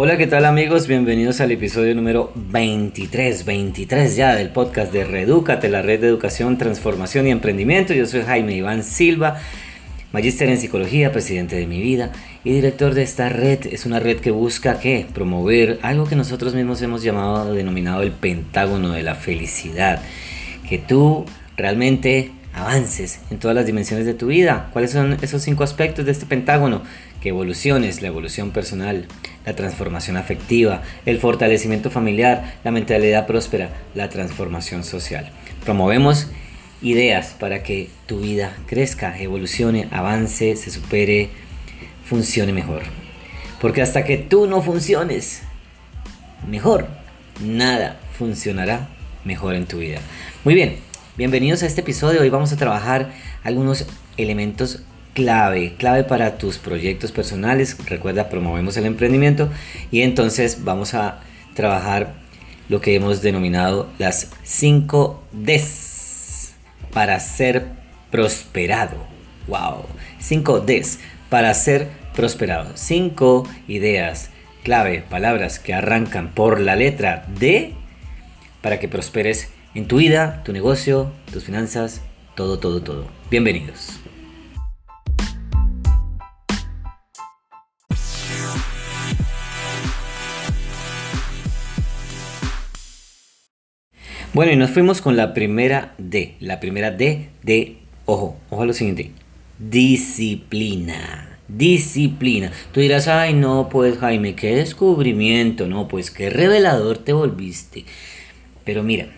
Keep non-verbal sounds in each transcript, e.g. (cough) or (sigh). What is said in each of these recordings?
Hola, ¿qué tal amigos? Bienvenidos al episodio número 23, 23 ya del podcast de Redúcate, la red de educación, transformación y emprendimiento. Yo soy Jaime Iván Silva, magíster en psicología, presidente de mi vida y director de esta red. Es una red que busca ¿qué? promover algo que nosotros mismos hemos llamado, denominado el pentágono de la felicidad. Que tú realmente avances en todas las dimensiones de tu vida. ¿Cuáles son esos cinco aspectos de este pentágono? Que evoluciones, la evolución personal, la transformación afectiva, el fortalecimiento familiar, la mentalidad próspera, la transformación social. Promovemos ideas para que tu vida crezca, evolucione, avance, se supere, funcione mejor. Porque hasta que tú no funciones mejor, nada funcionará mejor en tu vida. Muy bien, bienvenidos a este episodio. Hoy vamos a trabajar algunos elementos clave, clave para tus proyectos personales. Recuerda, promovemos el emprendimiento y entonces vamos a trabajar lo que hemos denominado las 5 Ds para ser prosperado. Wow, 5 Ds para ser prosperado. 5 ideas clave, palabras que arrancan por la letra D para que prosperes en tu vida, tu negocio, tus finanzas, todo, todo, todo. Bienvenidos. Bueno, y nos fuimos con la primera D. La primera D de, ojo, ojo a lo siguiente. Disciplina. Disciplina. Tú dirás, ay, no, pues Jaime, qué descubrimiento, no, pues qué revelador te volviste. Pero mira,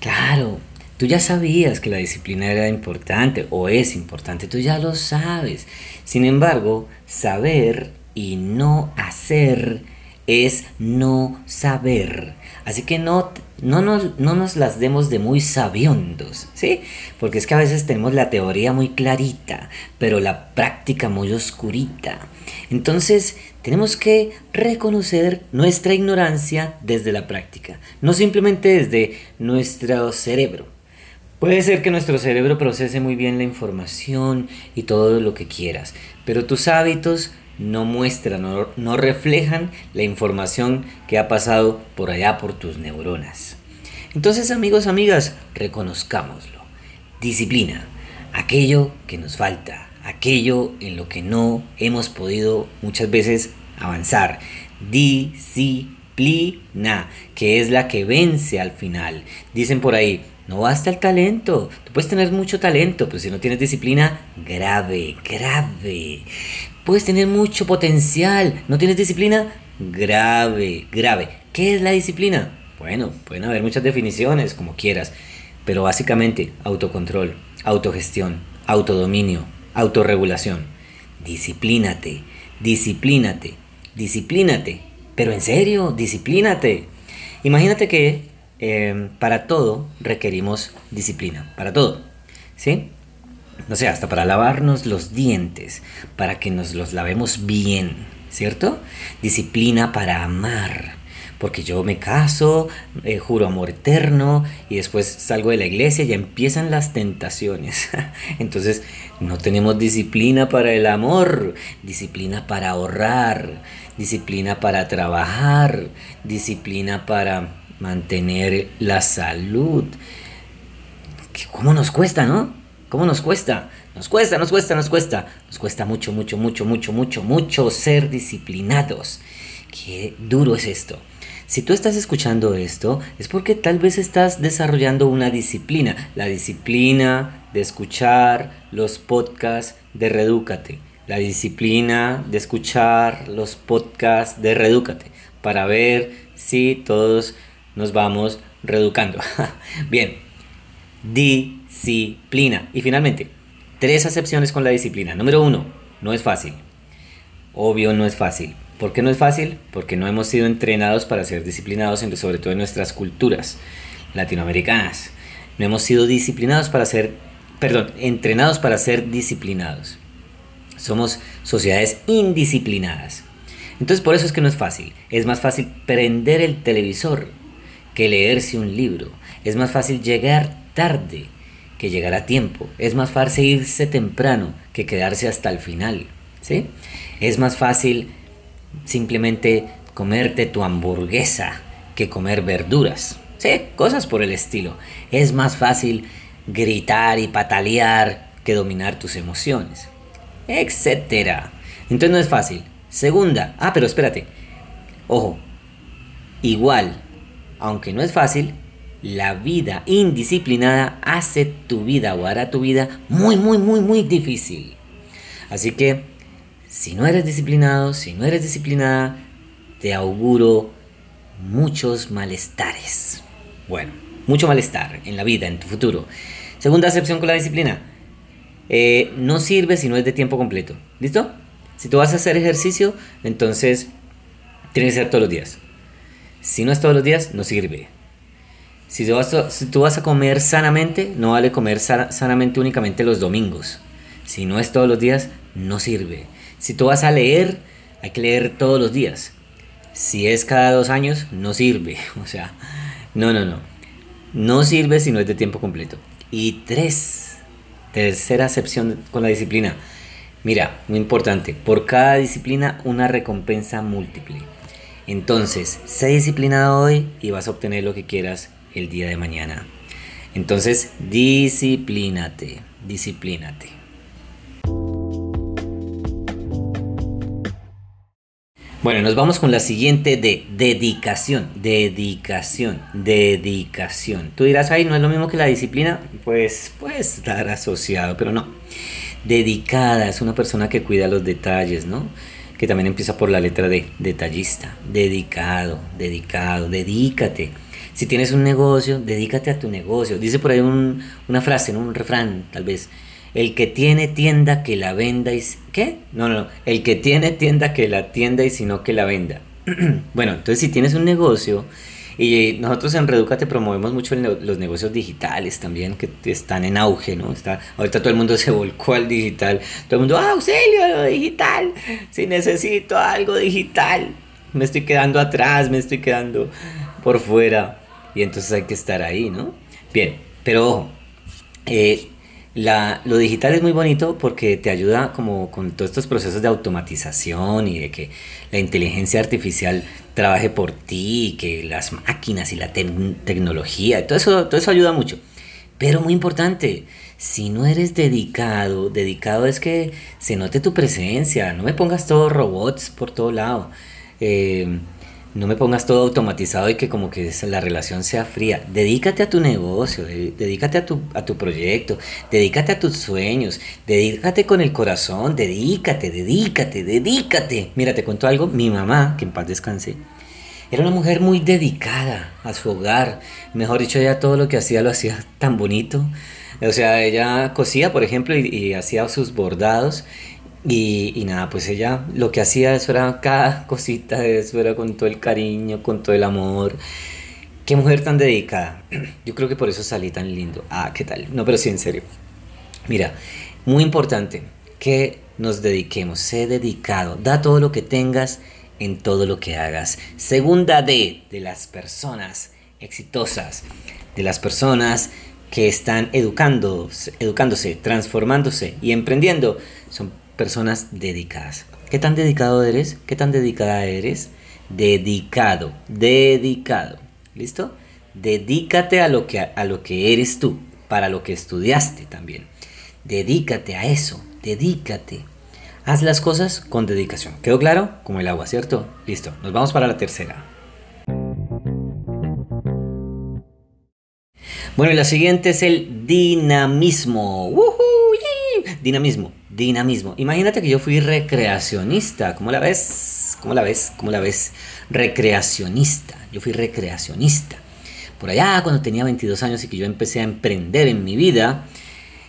claro, tú ya sabías que la disciplina era importante o es importante, tú ya lo sabes. Sin embargo, saber y no hacer es no saber. Así que no, no, nos, no nos las demos de muy sabiondos, ¿sí? Porque es que a veces tenemos la teoría muy clarita, pero la práctica muy oscurita. Entonces tenemos que reconocer nuestra ignorancia desde la práctica, no simplemente desde nuestro cerebro. Puede ser que nuestro cerebro procese muy bien la información y todo lo que quieras, pero tus hábitos no muestran, no, reflejan la información que ha pasado por allá por tus neuronas. Entonces amigos, amigas, reconozcámoslo. Disciplina, aquello que nos falta, aquello en lo que no hemos podido muchas veces avanzar. Disciplina, que es la que vence al final. Dicen por ahí, no basta el talento. Tú puedes tener mucho talento, pero si no tienes disciplina, grave, grave. Puedes tener mucho potencial, no tienes disciplina, grave, grave. ¿Qué es la disciplina? Bueno, pueden haber muchas definiciones, como quieras, pero básicamente autocontrol, autogestión, autodominio, autorregulación. Disciplínate, disciplínate, disciplínate. Pero en serio, disciplínate. Imagínate que eh, para todo requerimos disciplina, para todo. ¿Sí? No sé, hasta para lavarnos los dientes, para que nos los lavemos bien, ¿cierto? Disciplina para amar, porque yo me caso, eh, juro amor eterno y después salgo de la iglesia y empiezan las tentaciones. (laughs) Entonces no tenemos disciplina para el amor, disciplina para ahorrar, disciplina para trabajar, disciplina para mantener la salud. ¿Cómo nos cuesta, no? ¿Cómo nos cuesta? Nos cuesta, nos cuesta, nos cuesta. Nos cuesta mucho, mucho, mucho, mucho, mucho, mucho ser disciplinados. Qué duro es esto. Si tú estás escuchando esto, es porque tal vez estás desarrollando una disciplina. La disciplina de escuchar los podcasts de Redúcate. La disciplina de escuchar los podcasts de Redúcate. Para ver si todos nos vamos reeducando. (laughs) Bien. Di disciplina. Y finalmente, tres acepciones con la disciplina. Número uno, no es fácil. Obvio no es fácil. ¿Por qué no es fácil? Porque no hemos sido entrenados para ser disciplinados, sobre todo en nuestras culturas latinoamericanas. No hemos sido disciplinados para ser, perdón, entrenados para ser disciplinados. Somos sociedades indisciplinadas. Entonces por eso es que no es fácil. Es más fácil prender el televisor que leerse un libro. Es más fácil llegar tarde que llegar a tiempo. Es más fácil irse temprano que quedarse hasta el final. ¿sí? Es más fácil simplemente comerte tu hamburguesa que comer verduras. Sí, cosas por el estilo. Es más fácil gritar y patalear que dominar tus emociones. Etcétera. Entonces no es fácil. Segunda, ah, pero espérate. Ojo, igual, aunque no es fácil, la vida indisciplinada hace tu vida o hará tu vida muy, muy, muy, muy difícil. Así que, si no eres disciplinado, si no eres disciplinada, te auguro muchos malestares. Bueno, mucho malestar en la vida, en tu futuro. Segunda acepción con la disciplina. Eh, no sirve si no es de tiempo completo. ¿Listo? Si tú vas a hacer ejercicio, entonces tiene que ser todos los días. Si no es todos los días, no sirve. Si tú vas a, si tú vas a comer sanamente, no vale comer sanamente únicamente los domingos. Si no es todos los días, no sirve. Si tú vas a leer, hay que leer todos los días. Si es cada dos años, no sirve. (laughs) O sea, no, no, no. No sirve si no es de tiempo completo. Y tres, tercera acepción con la disciplina. Mira, muy importante, por cada disciplina una recompensa múltiple. Entonces, sé disciplinado hoy y vas a obtener lo que quieras el día de mañana. Entonces, disciplínate, disciplínate. Bueno, nos vamos con la siguiente de dedicación, dedicación, dedicación. Tú dirás, ay, no es lo mismo que la disciplina, pues puede estar asociado, pero no. Dedicada es una persona que cuida los detalles, ¿no? Que también empieza por la letra de detallista. Dedicado, dedicado, dedícate si tienes un negocio, dedícate a tu negocio. Dice por ahí una frase, un refrán, tal vez. El que tiene tienda que la venda y... ¿Qué? No, no, no. El que tiene tienda que la tienda y si no que la venda. (clears throat) bueno, entonces si tienes un negocio y nosotros en Reduca te promovemos mucho los negocios digitales también que están en auge, ¿no? Está, ahorita todo el mundo (laughs) se volcó al digital. Todo el mundo, ¡Ah, auxilio, digital. Si necesito algo digital. Me estoy quedando atrás, me estoy quedando por fuera y entonces hay que estar ahí, ¿no? Bien, pero ojo, eh, la, lo digital es muy bonito porque te ayuda como con todos estos procesos de automatización y de que la inteligencia artificial trabaje por ti, que las máquinas y la tecnología, todo eso, todo eso ayuda mucho. Pero muy importante, si no eres dedicado, dedicado es que se note tu presencia, no me pongas todos robots por todo lado. Eh, no me pongas todo automatizado y que como que la relación sea fría. Dedícate a tu negocio, dedícate a tu, a tu proyecto, dedícate a tus sueños, dedícate con el corazón, dedícate, dedícate, dedícate. Mira, te cuento algo, mi mamá, que en paz descanse, era una mujer muy dedicada a su hogar. Mejor dicho, ella todo lo que hacía lo hacía tan bonito. O sea, ella cosía, por ejemplo, y, y hacía sus bordados y, nada, pues ella lo que hacía eso era cada (laughs) cosita, eso era con todo el cariño, con todo el amor. Qué mujer tan dedicada. (clears throat) Yo creo que por eso salí tan lindo. Ah, ¿qué tal? No, pero sí, en serio. Mira, muy importante que nos dediquemos, sé dedicado, da todo lo que tengas en todo lo que hagas. Segunda D de las personas exitosas, de las personas que están educándose, educándose, transformándose y emprendiendo, son personas dedicadas. ¿Qué tan dedicado eres? ¿Qué tan dedicada eres? Dedicado, dedicado. ¿Listo? Dedícate a lo que, a lo que eres tú, para lo que estudiaste también. Dedícate a eso, dedícate. Haz las cosas con dedicación. ¿Quedó claro? Como el agua, ¿cierto? Listo, nos vamos para la tercera. Bueno, y la siguiente es el dinamismo. Dinamismo dinamismo. Imagínate que yo fui recreacionista. ¿Cómo la ves? ¿Cómo la ves? ¿Cómo la ves? Recreacionista. Yo fui recreacionista. Por allá, cuando tenía 22 años y que yo empecé a emprender en mi vida,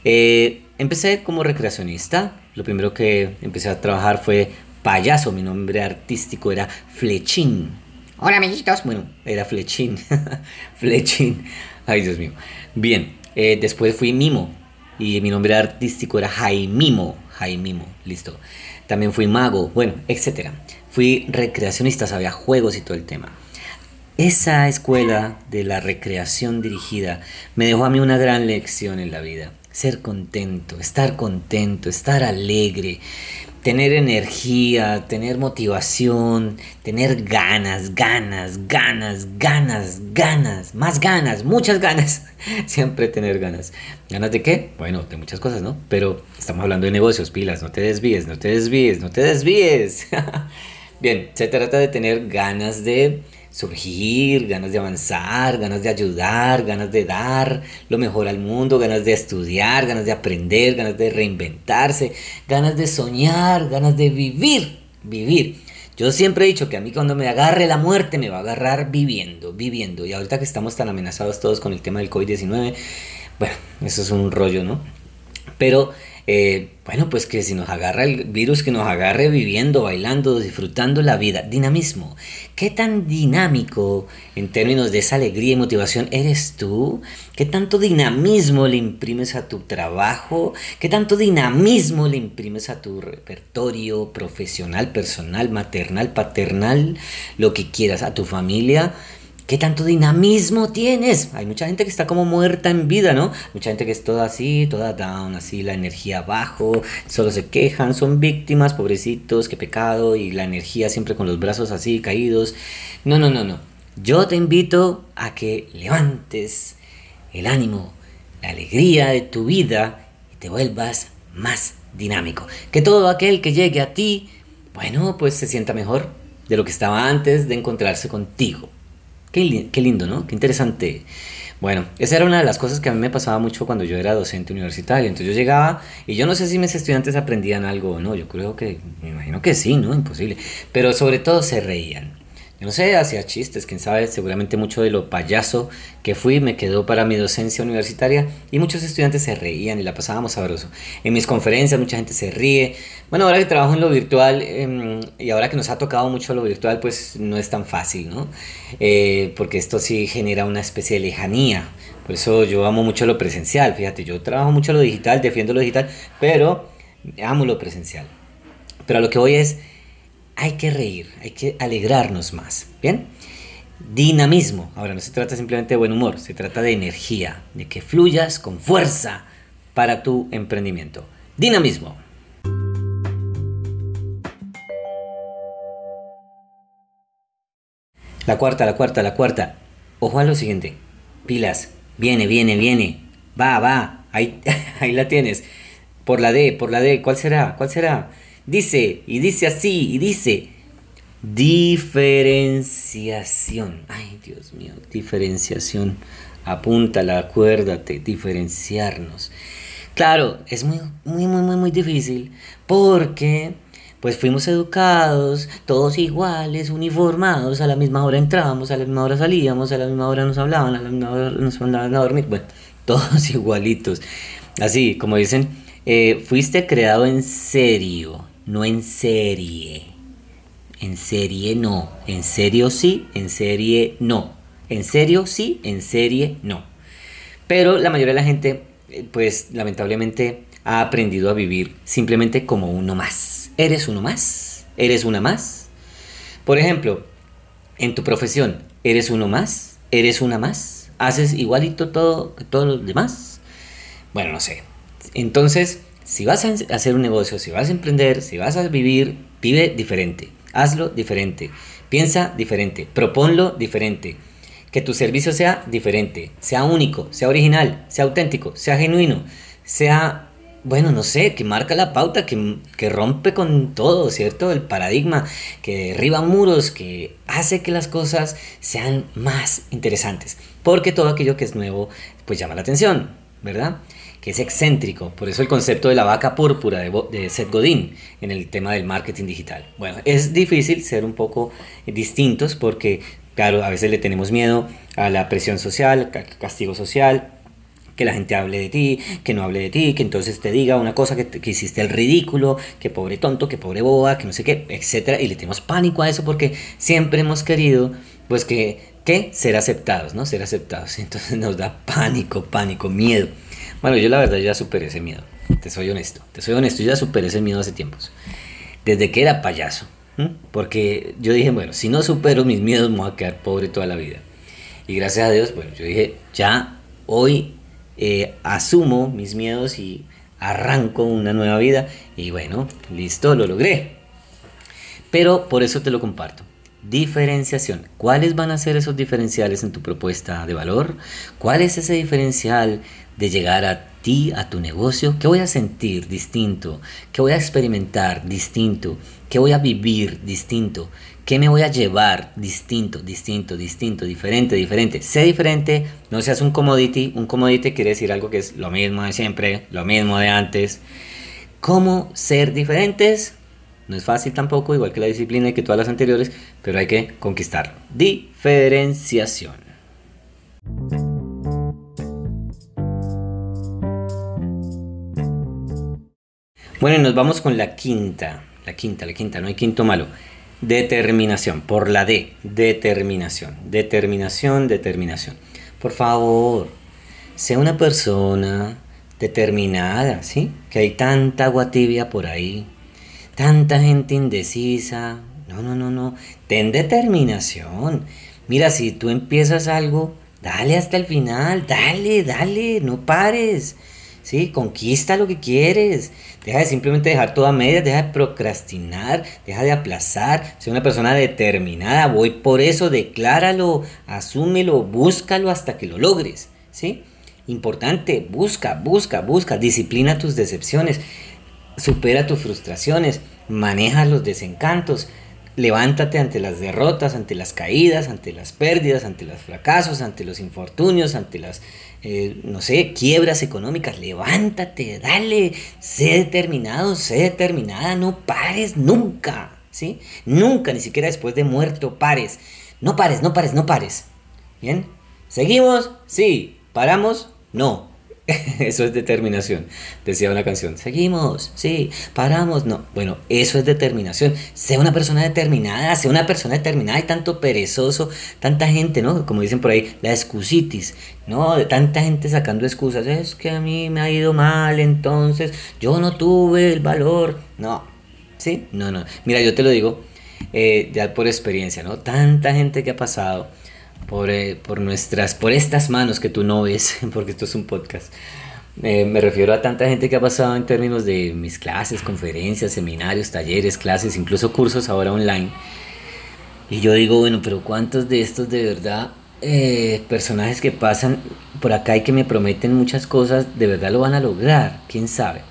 eh, empecé como recreacionista. Lo primero que empecé a trabajar fue payaso. Mi nombre artístico era Flechín. Hola, amiguitos. Bueno, era Flechín. (laughs) Flechín. Ay, Dios mío. Bien, eh, después fui mimo y mi nombre artístico era Jaimimo, Jaimimo, listo. También fui mago, bueno, etcétera. Fui recreacionista, sabía juegos y todo el tema. Esa escuela de la recreación dirigida me dejó a mí una gran lección en la vida. ser contento, estar contento, estar alegre, tener energía, tener motivación, tener ganas, ganas, ganas, ganas, ganas, más ganas, muchas ganas. (laughs) Siempre tener ganas. ¿Ganas de qué? Bueno, de muchas cosas, ¿no? Pero estamos hablando de negocios, pilas, no te desvíes, no te desvíes, no te desvíes. (laughs) Bien, se trata de tener ganas de surgir, ganas de avanzar, ganas de ayudar, ganas de dar lo mejor al mundo, ganas de estudiar, ganas de aprender, ganas de reinventarse, ganas de soñar, ganas de vivir, vivir. Yo siempre he dicho que a mí cuando me agarre la muerte me va a agarrar viviendo, viviendo. Y ahorita que estamos tan amenazados todos con el tema del COVID-19, bueno, eso es un rollo, ¿no? Pero eh, bueno, pues que si nos agarra el virus, que nos agarre viviendo, bailando, disfrutando la vida. Dinamismo. ¿Qué tan dinámico en términos de esa alegría y motivación eres tú? ¿Qué tanto dinamismo le imprimes a tu trabajo? ¿Qué tanto dinamismo le imprimes a tu repertorio profesional, personal, maternal, paternal, lo que quieras, a tu familia? ¿Qué tanto dinamismo tienes? Hay mucha gente que está como muerta en vida, ¿no? Mucha gente que es toda así, toda down, así, la energía bajo, solo se quejan, son víctimas, pobrecitos, qué pecado, y la energía siempre con los brazos así caídos. No, no, no, no. Yo te invito a que levantes el ánimo, la alegría de tu vida y te vuelvas más dinámico. Que todo aquel que llegue a ti, bueno, pues se sienta mejor de lo que estaba antes de encontrarse contigo. Qué, lindo, ¿no? Qué interesante. Bueno, esa era una de las cosas que a mí me pasaba mucho cuando yo era docente universitario. Entonces yo llegaba y yo no sé si mis estudiantes aprendían algo o no. Yo creo que, me imagino que sí, ¿no? Imposible. Pero sobre todo se reían. No sé, hacía chistes, quién sabe, seguramente mucho de lo payaso que fui me quedó para mi docencia universitaria y muchos estudiantes se reían y la pasábamos sabroso. En mis conferencias mucha gente se ríe. Bueno, ahora que trabajo en lo virtual em, y ahora que nos ha tocado mucho lo virtual, pues no es tan fácil, ¿no? Eh, porque esto sí genera una especie de lejanía. Por eso yo amo mucho lo presencial, fíjate, yo trabajo mucho lo digital, defiendo lo digital, pero amo lo presencial. Pero a lo que voy es hay que reír, hay que alegrarnos más. ¿Bien? Dinamismo. Ahora no se trata simplemente de buen humor, se trata de energía, de que fluyas con fuerza para tu emprendimiento. Dinamismo. La cuarta, la cuarta, la cuarta. Ojo a lo siguiente. Pilas. Viene, viene, viene. Va, va. Ahí, (laughs) ahí la tienes. Por la D, por la D. ¿Cuál será? ¿Cuál será? Dice, y dice así, y dice, diferenciación. Ay, Dios mío, diferenciación. Apúntala, acuérdate, diferenciarnos. Claro, es muy, muy, muy, muy, muy difícil porque pues fuimos educados, todos iguales, uniformados, a la misma hora entrábamos, a la misma hora salíamos, a la misma hora nos hablaban, a la misma hora nos mandaban a dormir, bueno, (laughs) todos igualitos. Así, como dicen, eh, fuiste creado en serio, no en serie. En serie no. En serio sí, en serie no. En serio sí, en serie no. Pero la mayoría de la gente, eh, pues lamentablemente, ha aprendido a vivir simplemente como uno más. ¿Eres uno más? ¿Eres una más? Por ejemplo, en tu profesión, ¿eres uno más? ¿Eres una más? ¿Haces igualito todo que todos los demás? Bueno, no sé. Entonces, si vas a hacer un negocio, si vas a emprender, si vas a vivir, vive diferente. Hazlo diferente. Piensa diferente. Proponlo diferente. Que tu servicio sea diferente, sea único, sea original, sea auténtico, sea genuino, sea, bueno, no sé, que marca la pauta, que, que rompe con todo, ¿cierto? El paradigma, que derriba muros, que hace que las cosas sean más interesantes. Porque todo aquello que es nuevo, pues llama la atención, ¿verdad? Que es excéntrico. Por eso el concepto de la vaca púrpura de, Seth Godin en el tema del marketing digital. Bueno, es difícil ser un poco distintos porque, claro, a veces le tenemos miedo a la presión social, al castigo social, que la gente hable de ti, que no hable de ti, que entonces te diga una cosa que, que, hiciste el ridículo, que pobre tonto, que pobre boba, que no sé qué, etcétera, y le tenemos pánico a eso porque siempre hemos querido pues que, que ser aceptados, ¿no? Ser aceptados. (laughs) Entonces nos da pánico, pánico, miedo. Bueno, yo la verdad ya superé ese miedo. Te soy honesto. Te soy honesto, yo ya superé ese miedo hace tiempos. Desde que era payaso. Porque yo dije, bueno, si no supero mis miedos, me voy a quedar pobre toda la vida. Y gracias a Dios, bueno, yo dije, ya hoy eh, asumo mis miedos y arranco una nueva vida y bueno, listo, lo logré. Pero por eso te lo comparto. Diferenciación. ¿Cuáles van a ser esos diferenciales en tu propuesta de valor? ¿Cuál es ese diferencial de llegar a ti, a tu negocio? ¿Qué voy a sentir distinto? ¿Qué voy a experimentar distinto? ¿Qué voy a vivir distinto? ¿Qué me voy a llevar distinto, distinto, distinto, diferente, diferente? Sé diferente, no seas un commodity. Un commodity quiere decir algo que es lo mismo de siempre, lo mismo de antes. ¿Cómo ser diferentes? No es fácil tampoco, igual que la disciplina y que todas las anteriores, pero hay que conquistarlo. Diferenciación. Bueno, y nos vamos con la quinta. La quinta, la quinta, no hay quinto malo. Determinación, por la D, determinación, determinación, determinación. Por favor, sea una persona determinada, ¿sí? Que hay tanta agua tibia por ahí, tanta gente indecisa. No, no, no, no. Ten determinación. Mira, si tú empiezas algo, dale hasta el final, dale, dale, no pares. ¿sí? Conquista lo que quieres. Deja de simplemente dejar todo a medias, deja de procrastinar, deja de aplazar. Sé una persona determinada, voy por eso, decláralo, asúmelo, búscalo hasta que lo logres, ¿sí? Importante, busca, busca, busca, disciplina tus decepciones, supera tus frustraciones, maneja los desencantos, levántate ante las derrotas, ante las caídas, ante las pérdidas, ante los fracasos, ante los infortunios, ante las eh, no sé, quiebras económicas, levántate, dale, sé determinado, sé determinada, no pares nunca, ¿sí? Nunca, ni siquiera después de muerto, pares. No pares, no pares, no pares. ¿Bien? ¿Seguimos? Sí. ¿Paramos? No. (laughs) Eso es determinación, decía una canción. Seguimos, sí, paramos, no. Bueno, eso es determinación. Sea una persona determinada, sea una persona determinada. Hay tanto perezoso, tanta gente, ¿no? Como dicen por ahí, la excusitis, ¿no? De tanta gente sacando excusas. Es que a mí me ha ido mal, entonces yo no tuve el valor. No, ¿sí? No, no. Mira, yo te lo digo eh, ya por experiencia, ¿no? Tanta gente que ha pasado por, eh, por, nuestras, por estas manos que tú no ves, (laughs) porque esto es un podcast. Eh, me refiero a tanta gente que ha pasado en términos de mis clases, conferencias, seminarios, talleres, clases, incluso cursos ahora online. Y yo digo, bueno, pero ¿cuántos de estos de verdad eh, personajes que pasan por acá y que me prometen muchas cosas, de verdad lo van a lograr? ¿Quién sabe?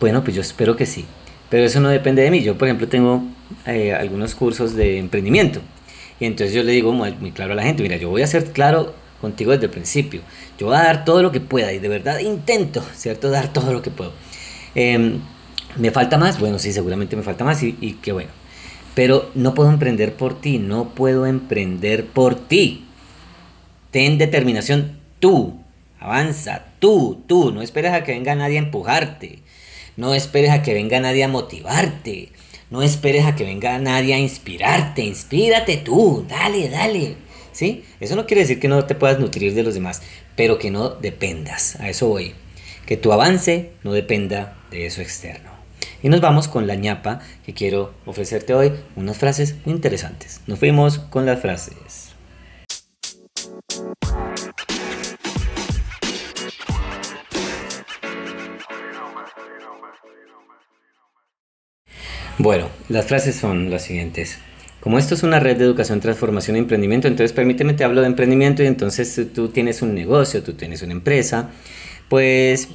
bueno, pues yo espero que sí. Pero eso no depende de mí. Yo, por ejemplo, tengo algunos cursos de emprendimiento y entonces yo le digo muy, claro a la gente, mira, yo voy a ser claro contigo desde el principio. Yo voy a dar todo lo que pueda y de verdad intento, ¿cierto? Dar todo lo que puedo. Em, ¿Me falta más? Bueno, sí, seguramente me falta más y, y qué bueno. Pero no puedo emprender por ti, no puedo emprender por ti. Ten determinación tú, avanza tú, tú. No esperes a que venga nadie a empujarte. No esperes a que venga nadie a motivarte. No esperes a que venga nadie a inspirarte, inspírate tú, dale, dale. ¿Sí? Eso no quiere decir que no te puedas nutrir de los demás, pero que no dependas, a eso voy. Que tu avance no dependa de eso externo. Y nos vamos con la ñapa que quiero ofrecerte hoy, unas frases muy interesantes. Nos fuimos con las frases. Bueno, las frases son las siguientes. Como esto es una red de educación, transformación y emprendimiento, entonces permíteme te hablo de emprendimiento y entonces tú tienes un negocio, tú tienes una empresa, pues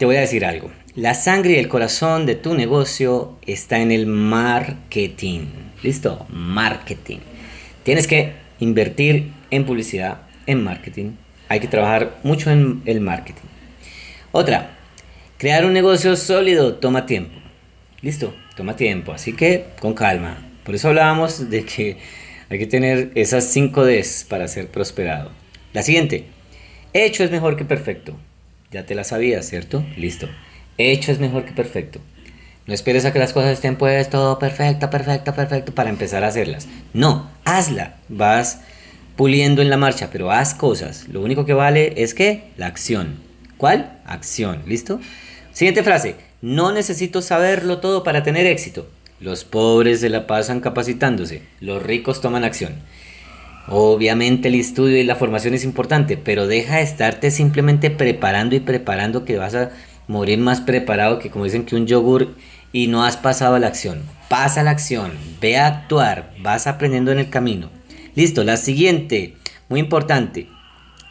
te voy a decir algo. La sangre y el corazón de tu negocio está en el marketing. ¿Listo? Marketing. Tienes que invertir en publicidad, en marketing. Hay que trabajar mucho en el marketing. Otra, crear un negocio sólido toma tiempo. ¿Listo? toma tiempo, así que con calma. Por eso hablábamos de que hay que tener esas 5 Ds para ser prosperado. La siguiente, hecho es mejor que perfecto. Ya te la sabías, ¿cierto? Listo. Hecho es mejor que perfecto. No esperes a que las cosas estén pues todo perfecto, perfecto, perfecto para empezar a hacerlas. No, hazla. Vas puliendo en la marcha, pero haz cosas. Lo único que vale es que la acción. ¿Cuál? Acción. ¿Listo? Siguiente frase. No necesito saberlo todo para tener éxito. Los pobres se la pasan capacitándose, los ricos toman acción. Obviamente el estudio y la formación es importante, pero deja de estarte simplemente preparando y preparando que vas a morir más preparado que como dicen que un yogur y no has pasado a la acción. Pasa a la acción, ve a actuar, vas aprendiendo en el camino. Listo, la siguiente, muy importante.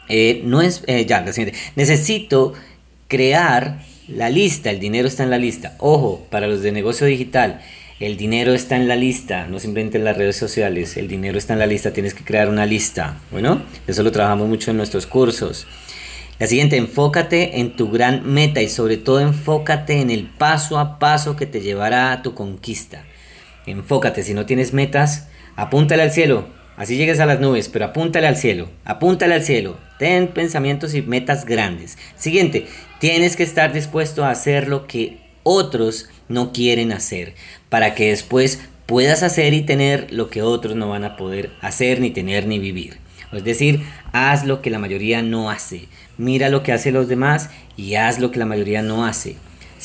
Eh, no es, eh, ya, la siguiente. Necesito crear la lista, el dinero está en la lista. Ojo, para los de negocio digital, el dinero está en la lista, no simplemente en las redes sociales, el dinero está en la lista, tienes que crear una lista. Bueno, eso lo trabajamos mucho en nuestros cursos. La siguiente, enfócate en tu gran meta y sobre todo enfócate en el paso a paso que te llevará a tu conquista. Enfócate, si no tienes metas, apúntale al cielo, así llegues a las nubes, pero apúntale al cielo, apúntale al cielo. Ten pensamientos y metas grandes. Siguiente, tienes que estar dispuesto a hacer lo que otros no quieren hacer, para que después puedas hacer y tener lo que otros no van a poder hacer, ni tener, ni vivir. Es decir, haz lo que la mayoría no hace. Mira lo que hacen los demás y haz lo que la mayoría no hace.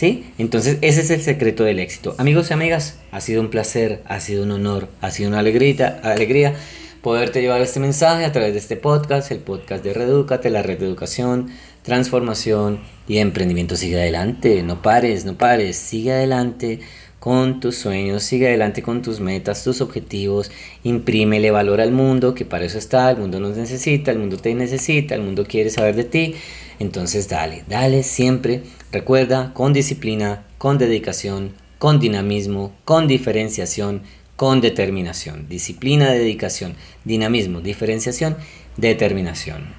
¿Sí? Entonces ese es el secreto del éxito. Amigos y amigas, ha sido un placer, ha sido un honor, ha sido una alegría, alegría poderte llevar este mensaje a través de este podcast, el podcast de Redúcate, la red de educación, transformación y emprendimiento. Sigue adelante, no pares, no pares, sigue adelante con tus sueños, sigue adelante con tus metas, tus objetivos, imprímele valor al mundo, que para eso está, el mundo nos necesita, el mundo te necesita, el mundo quiere saber de ti. Entonces dale, dale siempre, recuerda, con disciplina, con dedicación, con dinamismo, con diferenciación, con determinación. Disciplina, dedicación, dinamismo, diferenciación, determinación.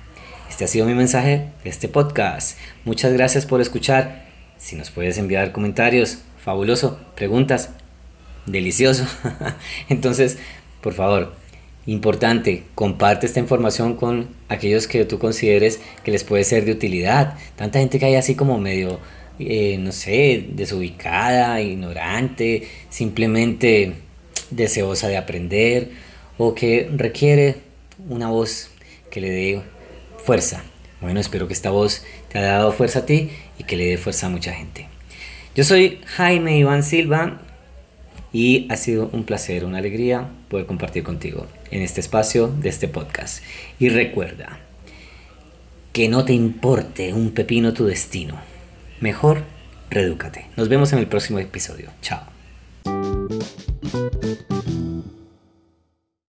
Este ha sido mi mensaje de este podcast. Muchas gracias por escuchar. Si nos puedes enviar comentarios, fabuloso, preguntas, delicioso. (laughs) Entonces, por favor, importante, comparte esta información con aquellos que tú consideres que les puede ser de utilidad. Tanta gente que hay así como medio, eh, no sé, desubicada, ignorante, simplemente deseosa de aprender o que requiere una voz que le dé fuerza. Bueno, espero que esta voz te haya dado fuerza a ti y que le dé fuerza a mucha gente. Yo soy Jaime Iván Silva y ha sido un placer, una alegría poder compartir contigo en este espacio de este podcast. Y recuerda que no te importe un pepino tu destino. Mejor, redúcate. Nos vemos en el próximo episodio. Chao.